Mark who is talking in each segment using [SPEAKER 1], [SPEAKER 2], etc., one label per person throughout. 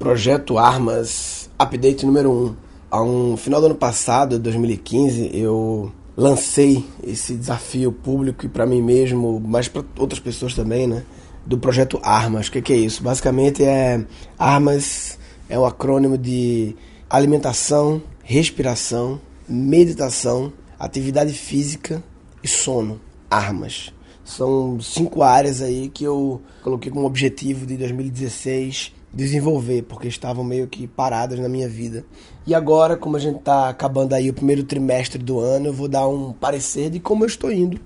[SPEAKER 1] Projeto Armas, update número 1. Ao um final do ano passado, 2015, eu lancei esse desafio público e para mim mesmo, mas para outras pessoas também, né? Do projeto Armas. O que, que é isso? Basicamente é Armas é um acrônimo de alimentação, respiração, meditação, atividade física e sono. Armas. São cinco áreas aí que eu coloquei como objetivo de 2016 desenvolver, porque estavam meio que paradas na minha vida. E agora, como a gente está acabando aí o primeiro trimestre do ano, eu vou dar um parecer de como eu estou indo.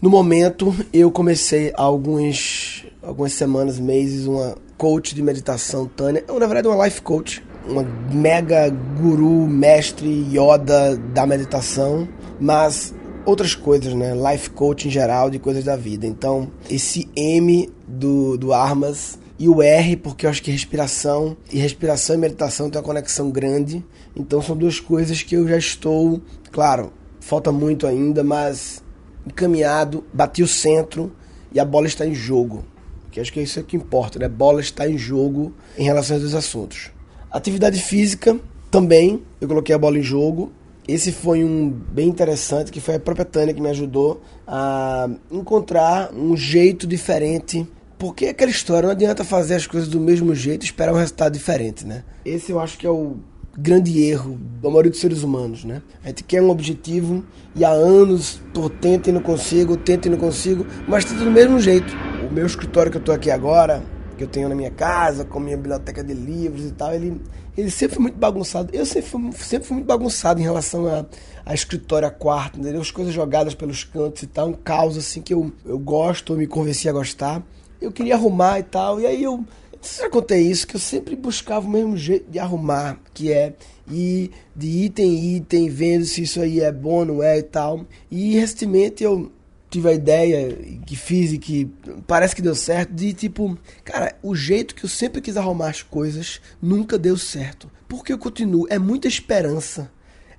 [SPEAKER 1] No momento, eu comecei há alguns, algumas semanas, meses, uma coach de meditação, Tânia. Eu, na verdade, uma life coach. Uma mega guru, mestre, Yoda da meditação. Mas outras coisas, né? Life coach em geral, de coisas da vida. Então, esse M do, do Armas e o R, porque eu acho que respiração e respiração e meditação têm uma conexão grande. Então são duas coisas que eu já estou, claro, falta muito ainda, mas encaminhado, bati o centro e a bola está em jogo. Que acho que é isso que importa, né? Bola está em jogo em relação a dois assuntos. Atividade física também, eu coloquei a bola em jogo. Esse foi um bem interessante, que foi a própria Tânia que me ajudou a encontrar um jeito diferente porque é aquela história, não adianta fazer as coisas do mesmo jeito e esperar um resultado diferente, né? Esse eu acho que é o grande erro da maioria dos seres humanos, né? A gente quer um objetivo e há anos tô tento e não consigo, tento e não consigo, mas tudo do mesmo jeito. O meu escritório que eu tô aqui agora, que eu tenho na minha casa, com minha biblioteca de livros e tal, ele, ele sempre foi muito bagunçado. Eu sempre fui, sempre fui muito bagunçado em relação a, a escritório, a quarto, entendeu? As coisas jogadas pelos cantos e tal, um caos assim que eu, eu gosto, eu me convenci a gostar eu queria arrumar e tal. E aí eu. Já contei isso, que eu sempre buscava o mesmo jeito de arrumar, que é ir de item em item, vendo se isso aí é bom, não é e tal. E recentemente eu tive a ideia que fiz e que parece que deu certo, de tipo, cara, o jeito que eu sempre quis arrumar as coisas nunca deu certo. Porque eu continuo, é muita esperança.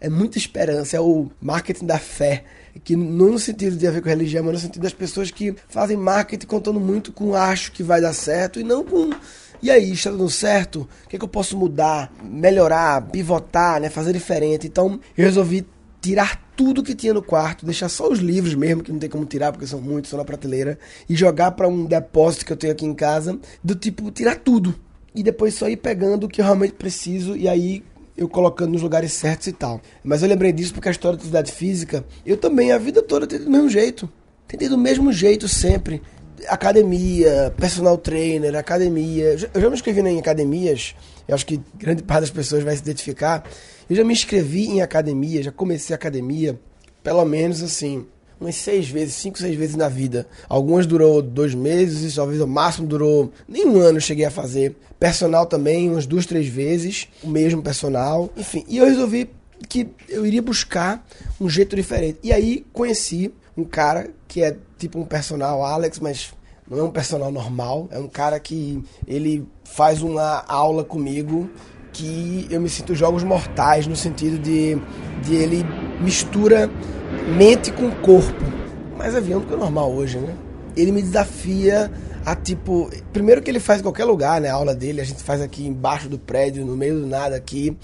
[SPEAKER 1] É muita esperança, é o marketing da fé que não no sentido de a ver com religião, mas no sentido das pessoas que fazem marketing contando muito com acho que vai dar certo e não com e aí, está dando certo? O que, é que eu posso mudar, melhorar, pivotar, né, fazer diferente? Então, eu resolvi tirar tudo que tinha no quarto, deixar só os livros mesmo, que não tem como tirar porque são muitos, são na prateleira, e jogar para um depósito que eu tenho aqui em casa, do tipo, tirar tudo. E depois só ir pegando o que eu realmente preciso e aí eu colocando nos lugares certos e tal. Mas eu lembrei disso porque a história da atividade física, eu também, a vida toda, tentei do mesmo jeito. Tentei do mesmo jeito sempre. Academia, personal trainer, academia. Eu já me inscrevi em academias, eu acho que grande parte das pessoas vai se identificar. Eu já me inscrevi em academia, já comecei academia, pelo menos assim, umas seis vezes, cinco, seis vezes na vida. Algumas durou dois meses, talvez o máximo durou nem um ano eu cheguei a fazer. Personal também, umas duas, três vezes, o mesmo personal. Enfim, e eu resolvi que eu iria buscar um jeito diferente. E aí conheci um cara que é tipo um personal Alex, mas não é um personal normal, é um cara que ele faz uma aula comigo que eu me sinto jogos mortais no sentido de, de ele mistura mente com corpo. Mais avião do que o normal hoje, né? Ele me desafia a tipo. Primeiro que ele faz em qualquer lugar, né? A aula dele, a gente faz aqui embaixo do prédio, no meio do nada aqui.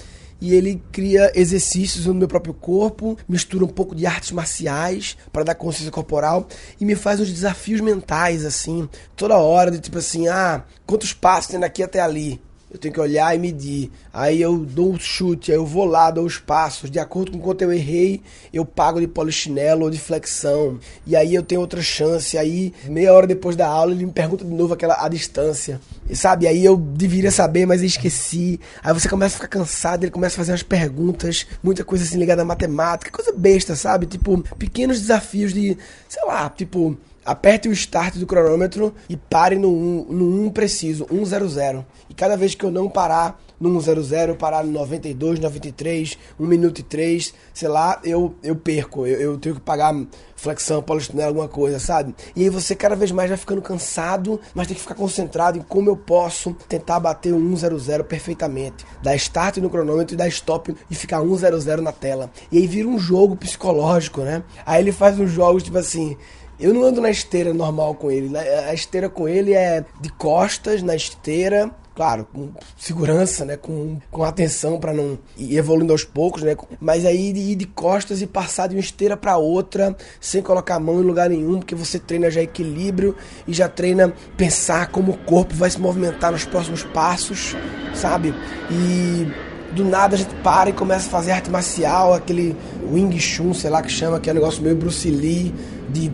[SPEAKER 1] E ele cria exercícios no meu próprio corpo, mistura um pouco de artes marciais para dar consciência corporal e me faz uns desafios mentais, assim, toda hora, de tipo assim, ah, quantos passos tem daqui até ali? Eu tenho que olhar e medir. Aí eu dou um chute, aí eu vou lá, dou os passos. De acordo com quanto eu errei, eu pago de polichinelo ou de flexão. E aí eu tenho outra chance. Aí, meia hora depois da aula, ele me pergunta de novo aquela a distância. E sabe, aí eu deveria saber, mas esqueci. Aí você começa a ficar cansado, ele começa a fazer umas perguntas, muita coisa assim ligada à matemática, coisa besta, sabe? Tipo, pequenos desafios de, sei lá, tipo aperte o start do cronômetro e pare no 1, no 1 preciso, 100. E cada vez que eu não parar no 100, parar no 92, 93, 1 minuto e 3, sei lá, eu, eu perco. Eu, eu tenho que pagar flexão, polistinela, alguma coisa, sabe? E aí você cada vez mais vai ficando cansado, mas tem que ficar concentrado em como eu posso tentar bater o 100 perfeitamente. Dar start no cronômetro e dar stop e ficar 100 na tela. E aí vira um jogo psicológico, né? Aí ele faz uns jogos tipo assim eu não ando na esteira normal com ele. A esteira com ele é de costas na esteira, claro, com segurança, né? Com, com atenção para não ir evoluindo aos poucos, né? Mas aí de ir de costas e passar de uma esteira para outra, sem colocar a mão em lugar nenhum, porque você treina já equilíbrio e já treina pensar como o corpo vai se movimentar nos próximos passos, sabe? E do nada a gente para e começa a fazer arte marcial, aquele Wing Chun, sei lá que chama, que é um negócio meio Bruce Lee, de,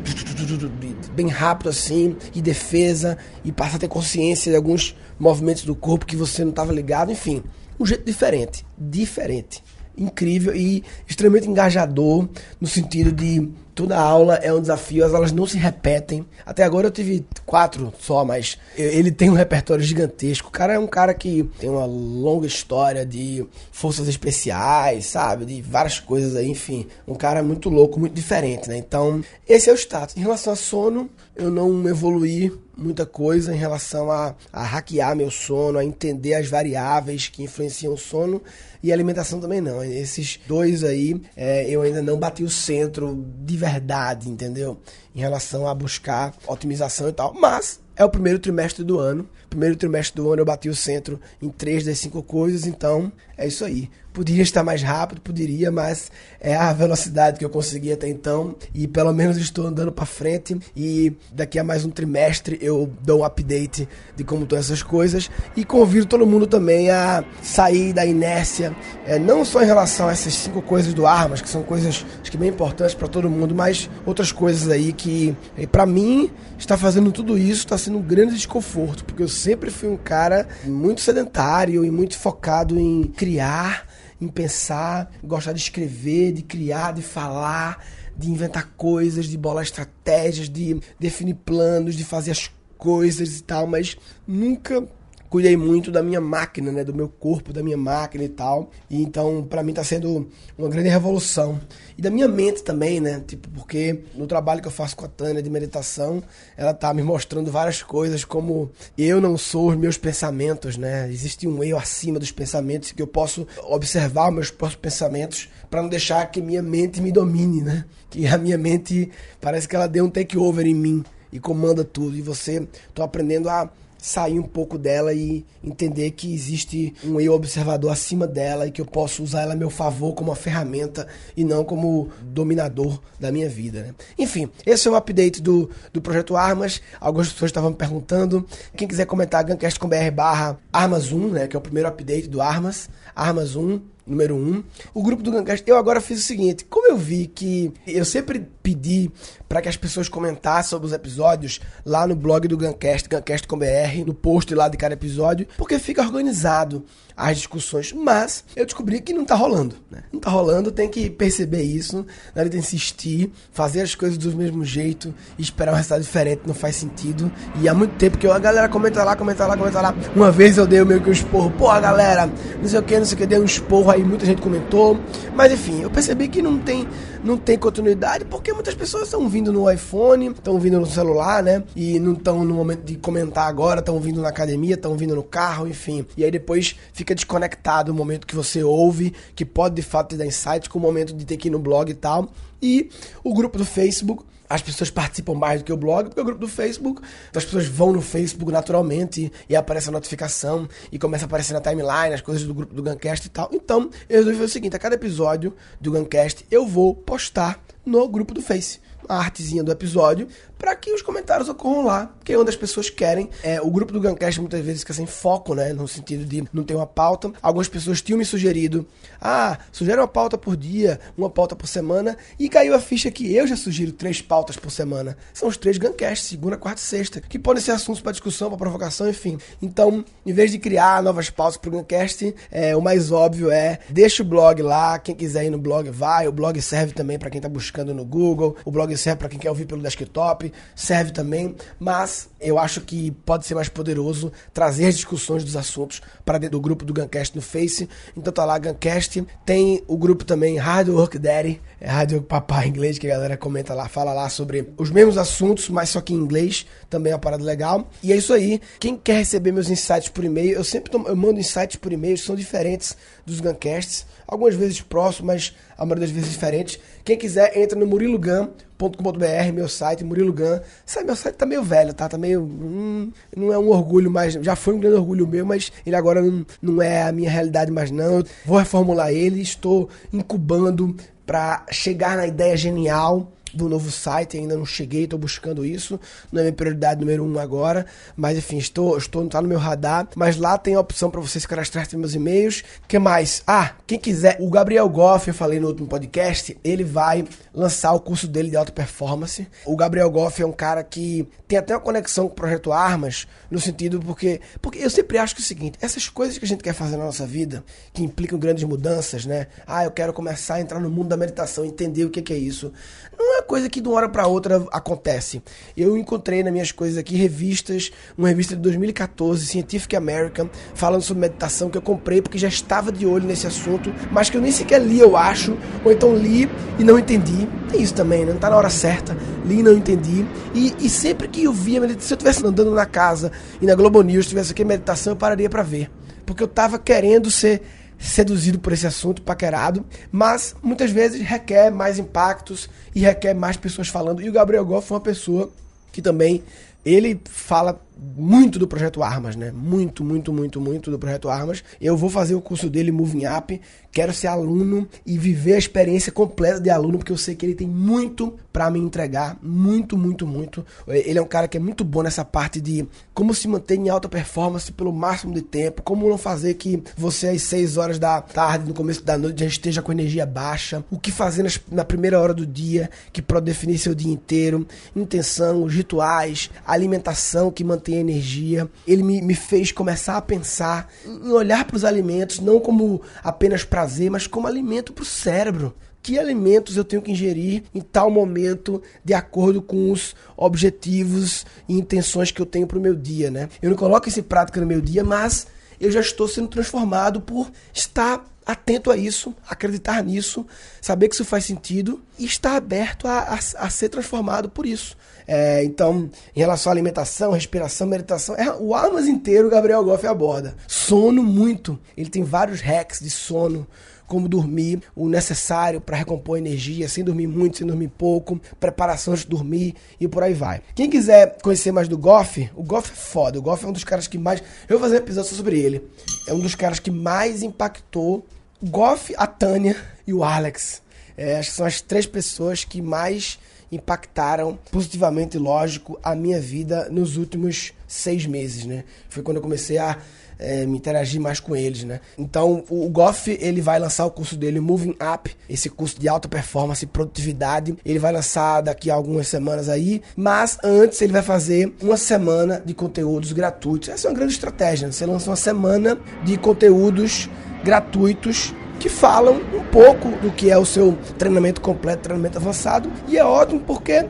[SPEAKER 1] bem rápido assim, e defesa, e passa a ter consciência de alguns movimentos do corpo que você não estava ligado, enfim, um jeito diferente, diferente, incrível e extremamente engajador no sentido de Toda aula é um desafio, as aulas não se repetem. Até agora eu tive quatro só, mas ele tem um repertório gigantesco. O cara é um cara que tem uma longa história de forças especiais, sabe? De várias coisas aí, enfim. Um cara muito louco, muito diferente, né? Então, esse é o status. Em relação a sono, eu não evoluí muita coisa em relação a, a hackear meu sono, a entender as variáveis que influenciam o sono e alimentação também não. Esses dois aí é, eu ainda não bati o centro de verdade, entendeu? Em relação a buscar otimização e tal. Mas é o primeiro trimestre do ano. Primeiro trimestre do ano eu bati o centro em três das cinco coisas, então é isso aí. Poderia estar mais rápido, poderia, mas é a velocidade que eu consegui até então e pelo menos estou andando para frente e daqui a mais um trimestre eu dou um update de como estão essas coisas e convido todo mundo também a sair da inércia, é, não só em relação a essas cinco coisas do Armas, que são coisas acho que bem importantes para todo mundo, mas outras coisas aí que para mim está fazendo tudo isso está sendo um grande desconforto, porque eu sempre fui um cara muito sedentário e muito focado em criar em pensar, gostar de escrever, de criar, de falar, de inventar coisas, de bolar estratégias, de definir planos, de fazer as coisas e tal, mas nunca cuidei muito da minha máquina, né, do meu corpo, da minha máquina e tal. E então, para mim tá sendo uma grande revolução. E da minha mente também, né? Tipo, porque no trabalho que eu faço com a Tânia de meditação, ela tá me mostrando várias coisas como eu não sou os meus pensamentos, né? Existe um eu acima dos pensamentos que eu posso observar os meus próprios pensamentos para não deixar que minha mente me domine, né? Que a minha mente parece que ela deu um take over em mim e comanda tudo. E você, tô aprendendo a sair um pouco dela e entender que existe um eu observador acima dela e que eu posso usar ela a meu favor como uma ferramenta e não como dominador da minha vida. Né? Enfim, esse é o update do, do Projeto Armas. Algumas pessoas estavam me perguntando. Quem quiser comentar, gancast.com.br barra Armas 1, né, que é o primeiro update do Armas. Armas 1, número 1. O grupo do Gancast, eu agora fiz o seguinte, como eu vi que eu sempre pedi para que as pessoas comentassem sobre os episódios lá no blog do Gancast, gancast.com.br, no post lá de cada episódio, porque fica organizado as discussões, mas eu descobri que não tá rolando, né? Não tá rolando, tem que perceber isso, na hora de insistir, fazer as coisas do mesmo jeito e esperar um resultado diferente não faz sentido. E há muito tempo que eu, a galera comenta lá, comenta lá, comenta lá. Uma vez eu dei meio que um esporro, pô, galera, não sei o que, não sei o que, dei um esporro aí, muita gente comentou. Mas enfim, eu percebi que não tem, não tem continuidade, porque muitas pessoas estão vindo no iPhone, estão vindo no celular, né? E não estão no momento de comentar agora, estão vindo na academia, estão vindo no carro, enfim. E aí depois fica desconectado o momento que você ouve, que pode de fato te dar insight, com o momento de ter que ir no blog e tal. E o grupo do Facebook as pessoas participam mais do que o blog, porque o grupo do Facebook, então as pessoas vão no Facebook naturalmente e aparece a notificação e começa a aparecer na timeline as coisas do grupo do Guncast e tal. Então, eu resolvi fazer o seguinte, a cada episódio do Guncast eu vou postar no grupo do Face a artezinha do episódio para que os comentários ocorram lá, que é onde as pessoas querem. É, o grupo do Guncast muitas vezes fica sem foco, né? No sentido de não ter uma pauta. Algumas pessoas tinham me sugerido, ah, sugere uma pauta por dia, uma pauta por semana, e caiu a ficha que eu já sugiro três pautas por semana. São os três Guncasts, segunda, quarta e sexta, que podem ser assuntos para discussão, para provocação, enfim. Então, em vez de criar novas pautas para o Guncast, é, o mais óbvio é deixa o blog lá, quem quiser ir no blog vai, o blog serve também para quem está buscando no Google, o blog serve para quem quer ouvir pelo desktop, serve também, mas eu acho que pode ser mais poderoso trazer as discussões dos assuntos para dentro do grupo do Guncast no Face. Então tá lá, Guncast. Tem o grupo também Hard Work Daddy, é Hard Work Papai em inglês, que a galera comenta lá, fala lá sobre os mesmos assuntos, mas só que em inglês, também é uma parada legal. E é isso aí. Quem quer receber meus insights por e-mail, eu sempre eu mando insights por e-mail, são diferentes dos Guncasts, algumas vezes próximos, mas a maioria das vezes diferentes. Quem quiser, entra no murilogan.com murilogan.com.br, meu site, Murilo Gan. Sabe, meu site tá meio velho, tá? Tá meio. Hum, não é um orgulho mais. Já foi um grande orgulho meu, mas ele agora não, não é a minha realidade mais, não. vou reformular ele, estou incubando para chegar na ideia genial do novo site, ainda não cheguei, estou buscando isso, não é minha prioridade número um agora, mas enfim, estou, estou tá no meu radar, mas lá tem a opção para você se cadastrar meus e-mails. que mais? Ah, quem quiser, o Gabriel Goff, eu falei no último podcast, ele vai lançar o curso dele de alta performance. O Gabriel Goff é um cara que tem até uma conexão com o projeto Armas, no sentido porque porque eu sempre acho que é o seguinte, essas coisas que a gente quer fazer na nossa vida, que implicam grandes mudanças, né? Ah, eu quero começar a entrar no mundo da meditação, entender o que, que é isso. Não é coisa que de uma hora para outra acontece. Eu encontrei nas minhas coisas aqui revistas, uma revista de 2014, Scientific American, falando sobre meditação que eu comprei porque já estava de olho nesse assunto, mas que eu nem sequer li, eu acho, ou então li e não entendi. Tem isso também, né? Não tá na hora certa, li e não entendi. E, e sempre que eu via se eu estivesse andando na casa e na Globo News tivesse aqui meditação, eu pararia para ver. Porque eu tava querendo ser seduzido por esse assunto, paquerado, mas muitas vezes requer mais impactos e requer mais pessoas falando. E o Gabriel Goff foi uma pessoa que também ele fala muito do projeto Armas, né? Muito, muito, muito, muito do projeto Armas. Eu vou fazer o curso dele Moving Up, quero ser aluno e viver a experiência completa de aluno, porque eu sei que ele tem muito para me entregar, muito, muito, muito. Ele é um cara que é muito bom nessa parte de como se manter em alta performance pelo máximo de tempo, como não fazer que você às 6 horas da tarde, no começo da noite, já esteja com energia baixa, o que fazer na primeira hora do dia, que pode definir seu dia inteiro, intenção, rituais, alimentação que mantém energia. Ele me, me fez começar a pensar em olhar para os alimentos não como apenas prazer, mas como alimento para o cérebro que alimentos eu tenho que ingerir em tal momento, de acordo com os objetivos e intenções que eu tenho para o meu dia, né? Eu não coloco isso em prática no meu dia, mas eu já estou sendo transformado por estar atento a isso, acreditar nisso, saber que isso faz sentido e estar aberto a, a, a ser transformado por isso. É, então, em relação à alimentação, respiração, meditação, é, o Almas inteiro Gabriel Goff aborda. Sono muito. Ele tem vários hacks de sono como dormir o necessário para recompor energia, sem dormir muito, sem dormir pouco, preparação de dormir e por aí vai. Quem quiser conhecer mais do Goff, o Goff é foda. O Goff é um dos caras que mais. Eu vou fazer um episódio sobre ele. É um dos caras que mais impactou o Goff, a Tânia e o Alex. É, acho que são as três pessoas que mais impactaram positivamente, lógico, a minha vida nos últimos seis meses, né? Foi quando eu comecei a é, me interagir mais com eles, né? Então, o Goff, ele vai lançar o curso dele, Moving Up, esse curso de alta performance e produtividade. Ele vai lançar daqui a algumas semanas aí, mas antes ele vai fazer uma semana de conteúdos gratuitos. Essa é uma grande estratégia, né? Você lança uma semana de conteúdos gratuitos que falam um pouco do que é o seu treinamento completo, treinamento avançado, e é ótimo porque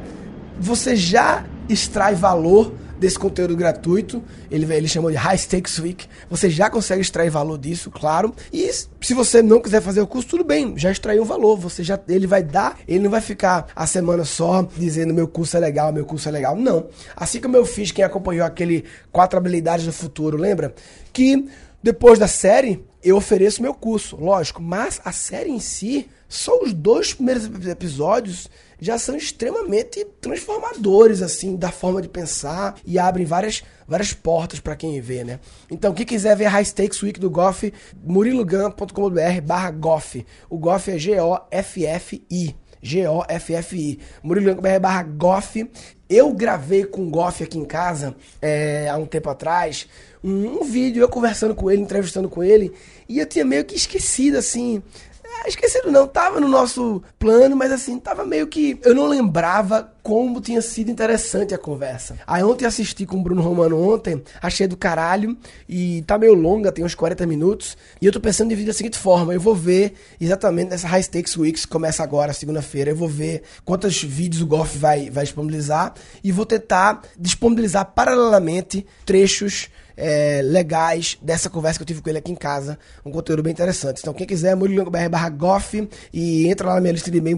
[SPEAKER 1] você já extrai valor desse conteúdo gratuito. Ele, ele chamou de High Stakes Week. Você já consegue extrair valor disso, claro. E se você não quiser fazer o curso, tudo bem, já extraiu o valor. Você já ele vai dar, ele não vai ficar a semana só dizendo meu curso é legal, meu curso é legal. Não. Assim como eu fiz, quem acompanhou aquele quatro habilidades do futuro, lembra? Que depois da série, eu ofereço meu curso, lógico, mas a série em si, só os dois primeiros episódios já são extremamente transformadores assim da forma de pensar e abrem várias várias portas para quem vê, né? Então, quem quiser ver High Stakes Week do Goff, murilogan.com.br/barra Goff. O Goff é G O F F I. G-O-F-F-I. Murilo barra Goff. Eu gravei com o Goff aqui em casa é, há um tempo atrás um, um vídeo, eu conversando com ele, entrevistando com ele, e eu tinha meio que esquecido, assim, é, esquecido não, tava no nosso plano, mas assim, tava meio que. Eu não lembrava como tinha sido interessante a conversa. Aí ontem assisti com o Bruno Romano ontem, achei do caralho, e tá meio longa, tem uns 40 minutos, e eu tô pensando em vídeo da seguinte forma: eu vou ver exatamente nessa High Stakes Weeks, que começa agora, segunda-feira, eu vou ver quantos vídeos o Golf vai, vai disponibilizar, e vou tentar disponibilizar paralelamente trechos é, legais dessa conversa que eu tive com ele aqui em casa. Um conteúdo bem interessante. Então, quem quiser, murilanco.br barra e entra lá na minha lista de e-mail.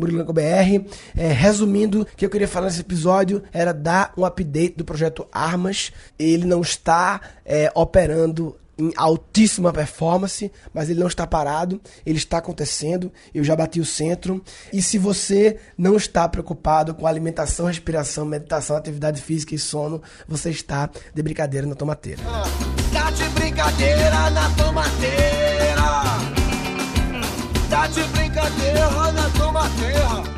[SPEAKER 1] É, resumindo, o que eu queria falar nesse episódio era dar um update do projeto Armas. Ele não está é, operando em altíssima performance, mas ele não está parado, ele está acontecendo. Eu já bati o centro. E se você não está preocupado com alimentação, respiração, meditação, atividade física e sono, você está de brincadeira na tomateira. Tá de brincadeira na tomateira. Tá de brincadeira na tomateira.